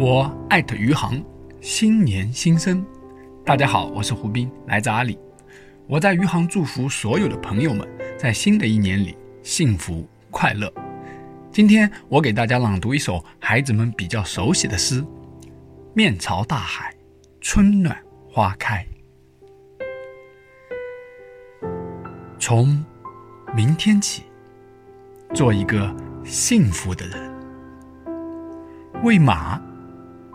我艾特余杭，新年新生，大家好，我是胡斌，来自阿里。我在余杭祝福所有的朋友们，在新的一年里幸福快乐。今天我给大家朗读一首孩子们比较熟悉的诗：面朝大海，春暖花开。从明天起，做一个幸福的人，喂马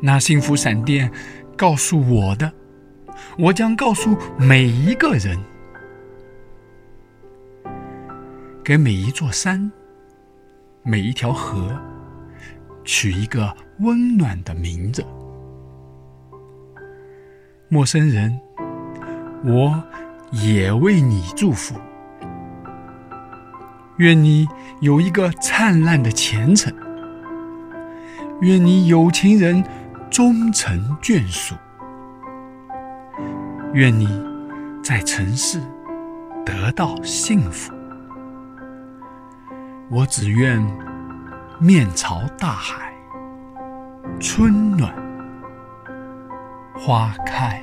那幸福闪电告诉我的，我将告诉每一个人。给每一座山、每一条河取一个温暖的名字。陌生人，我。也为你祝福，愿你有一个灿烂的前程，愿你有情人终成眷属，愿你在尘世得到幸福。我只愿面朝大海，春暖花开。